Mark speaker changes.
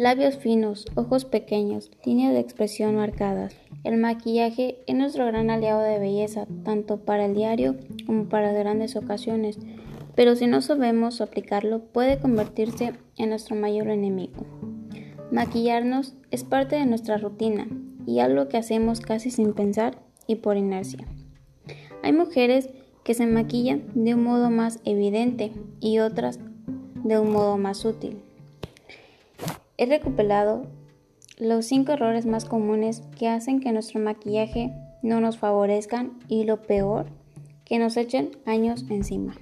Speaker 1: Labios finos, ojos pequeños, líneas de expresión marcadas. El maquillaje es nuestro gran aliado de belleza, tanto para el diario como para grandes ocasiones, pero si no sabemos aplicarlo puede convertirse en nuestro mayor enemigo. Maquillarnos es parte de nuestra rutina y algo que hacemos casi sin pensar y por inercia. Hay mujeres que se maquillan de un modo más evidente y otras de un modo más sutil. He recopilado los 5 errores más comunes que hacen que nuestro maquillaje no nos favorezcan y lo peor, que nos echen años encima.